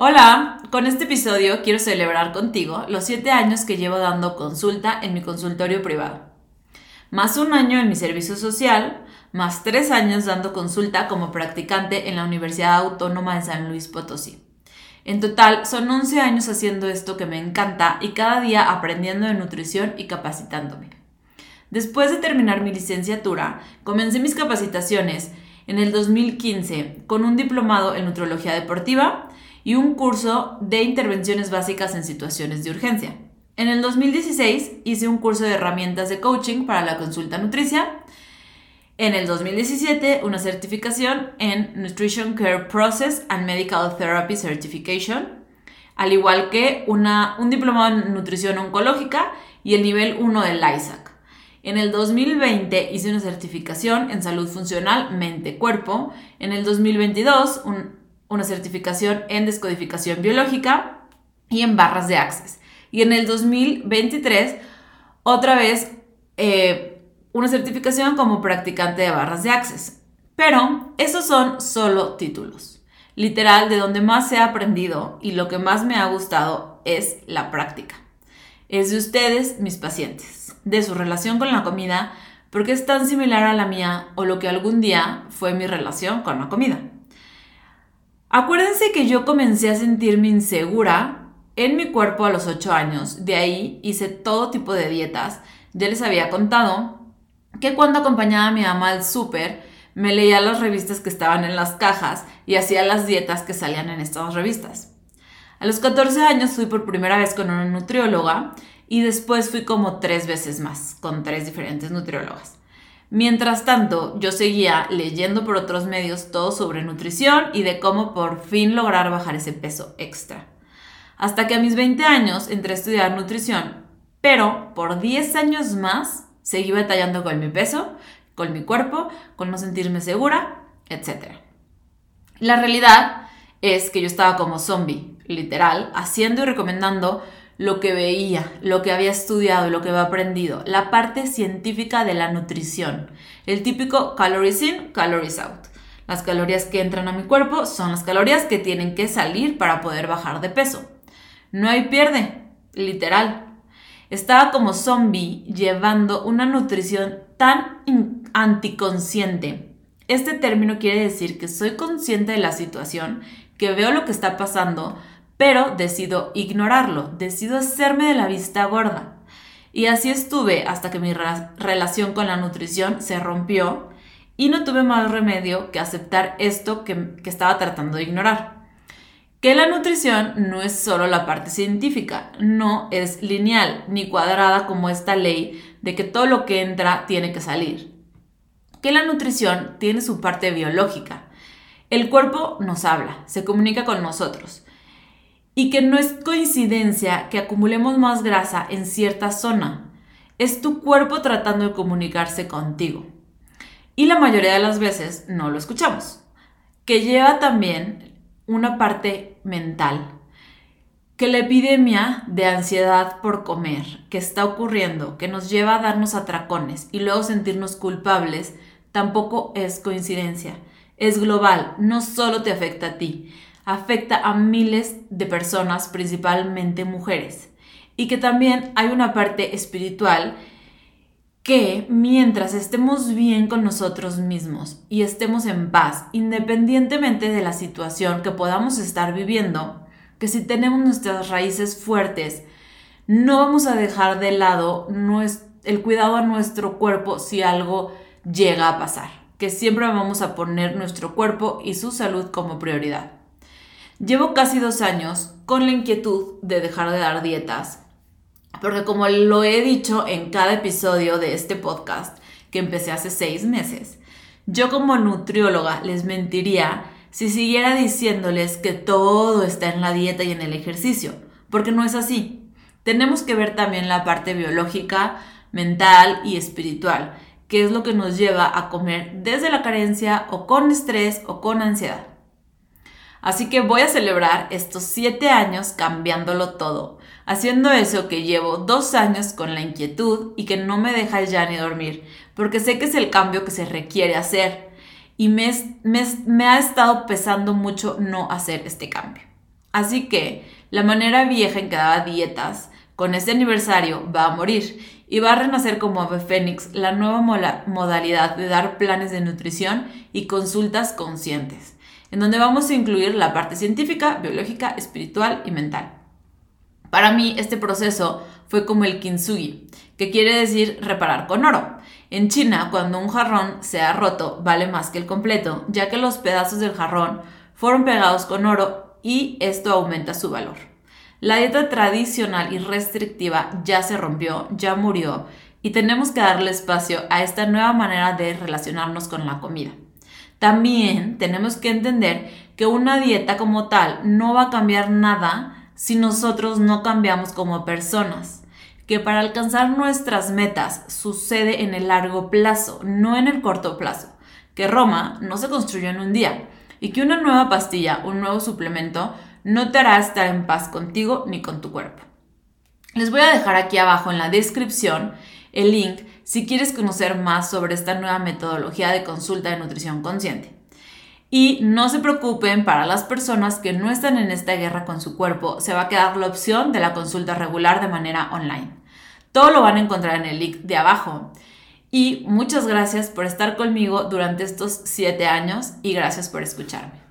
Hola, con este episodio quiero celebrar contigo los 7 años que llevo dando consulta en mi consultorio privado. Más un año en mi servicio social, más 3 años dando consulta como practicante en la Universidad Autónoma de San Luis Potosí. En total son 11 años haciendo esto que me encanta y cada día aprendiendo de nutrición y capacitándome. Después de terminar mi licenciatura, comencé mis capacitaciones en el 2015 con un diplomado en nutrología deportiva y un curso de intervenciones básicas en situaciones de urgencia. En el 2016 hice un curso de herramientas de coaching para la consulta nutricia. En el 2017 una certificación en Nutrition Care Process and Medical Therapy Certification, al igual que una, un diplomado en nutrición oncológica y el nivel 1 del ISAC. En el 2020 hice una certificación en salud funcional mente-cuerpo. En el 2022 una certificación en descodificación biológica y en barras de Access. Y en el 2023 otra vez eh, una certificación como practicante de barras de Access. Pero esos son solo títulos. Literal, de donde más ha aprendido y lo que más me ha gustado es la práctica. Es de ustedes, mis pacientes de su relación con la comida porque es tan similar a la mía o lo que algún día fue mi relación con la comida. Acuérdense que yo comencé a sentirme insegura en mi cuerpo a los 8 años, de ahí hice todo tipo de dietas. Ya les había contado que cuando acompañaba a mi mamá al súper, me leía las revistas que estaban en las cajas y hacía las dietas que salían en estas revistas. A los 14 años fui por primera vez con una nutrióloga y después fui como tres veces más con tres diferentes nutriólogas. Mientras tanto, yo seguía leyendo por otros medios todo sobre nutrición y de cómo por fin lograr bajar ese peso extra. Hasta que a mis 20 años entré a estudiar nutrición, pero por 10 años más seguí batallando con mi peso, con mi cuerpo, con no sentirme segura, etc. La realidad es que yo estaba como zombie, literal, haciendo y recomendando lo que veía, lo que había estudiado, lo que había aprendido, la parte científica de la nutrición, el típico calories in, calories out. Las calorías que entran a mi cuerpo son las calorías que tienen que salir para poder bajar de peso. No hay pierde, literal. Estaba como zombie llevando una nutrición tan anticonsciente. Este término quiere decir que soy consciente de la situación, que veo lo que está pasando, pero decido ignorarlo, decido hacerme de la vista gorda. Y así estuve hasta que mi relación con la nutrición se rompió y no tuve más remedio que aceptar esto que, estaba tratando de ignorar. Que la nutrición no es solo la parte científica, no es lineal ni cuadrada como esta ley de que todo lo que entra tiene que salir. Que la nutrición tiene su parte biológica. El cuerpo nos habla, se comunica con nosotros y que no es coincidencia que acumulemos más grasa en cierta zona. Es tu cuerpo tratando de comunicarse contigo. Y la mayoría de las veces no lo escuchamos. Que lleva también una parte mental. Que la epidemia de ansiedad por comer que está ocurriendo, que nos lleva a darnos atracones y luego sentirnos culpables, tampoco es coincidencia. Es global, no solo te afecta a ti afecta a miles de personas, principalmente mujeres. Y que también hay una parte espiritual que mientras estemos bien con nosotros mismos y estemos en paz, independientemente de la situación que podamos estar viviendo, que si tenemos nuestras raíces fuertes, no vamos a dejar de lado el cuidado a nuestro cuerpo si algo llega a pasar, que siempre vamos a poner nuestro cuerpo y su salud como prioridad. Llevo casi dos años con la inquietud de dejar de dar dietas, porque como lo he dicho en cada episodio de este podcast, que empecé hace seis meses, yo como nutrióloga les mentiría si siguiera diciéndoles que todo está en la dieta y en el ejercicio, porque no es así. Tenemos que ver también la parte biológica, mental y espiritual, que es lo que nos lleva a comer desde la carencia o con estrés o con ansiedad. Así que voy a celebrar estos siete años cambiándolo todo, haciendo eso que llevo dos años con la inquietud y que no me deja ya ni dormir, porque sé que es el cambio que se requiere hacer y me, ha estado pesando mucho no hacer este cambio. Así que la manera vieja en que daba dietas, con este aniversario va a morir y va a renacer como ave fénix la nueva modalidad de dar planes de nutrición y consultas conscientes, en donde vamos a incluir la parte científica, biológica, espiritual y mental. Para mí este proceso fue como el kintsugi, que quiere decir reparar con oro. En China, cuando un jarrón se ha roto, vale más que el completo, ya que los pedazos del jarrón fueron pegados con oro y esto aumenta su valor. La dieta tradicional y restrictiva ya se rompió, ya murió, y tenemos que darle espacio a esta nueva manera de relacionarnos con la comida. También tenemos que entender que una dieta como tal no va a cambiar nada si nosotros no cambiamos como personas que para alcanzar nuestras metas sucede en el largo plazo, no en el corto plazo, que Roma no se construyó en un día y que una nueva pastilla, un nuevo suplemento, no te hará estar en paz contigo ni con tu cuerpo. Les voy a dejar aquí abajo en la descripción el link si quieres conocer más sobre esta nueva metodología de consulta de nutrición consciente. Y no se preocupen, para las personas que no están en esta guerra con su cuerpo, se va a quedar la opción de la consulta regular de manera online. Todo lo van a encontrar en el link de abajo. Y muchas gracias por estar conmigo durante estos siete años y gracias por escucharme.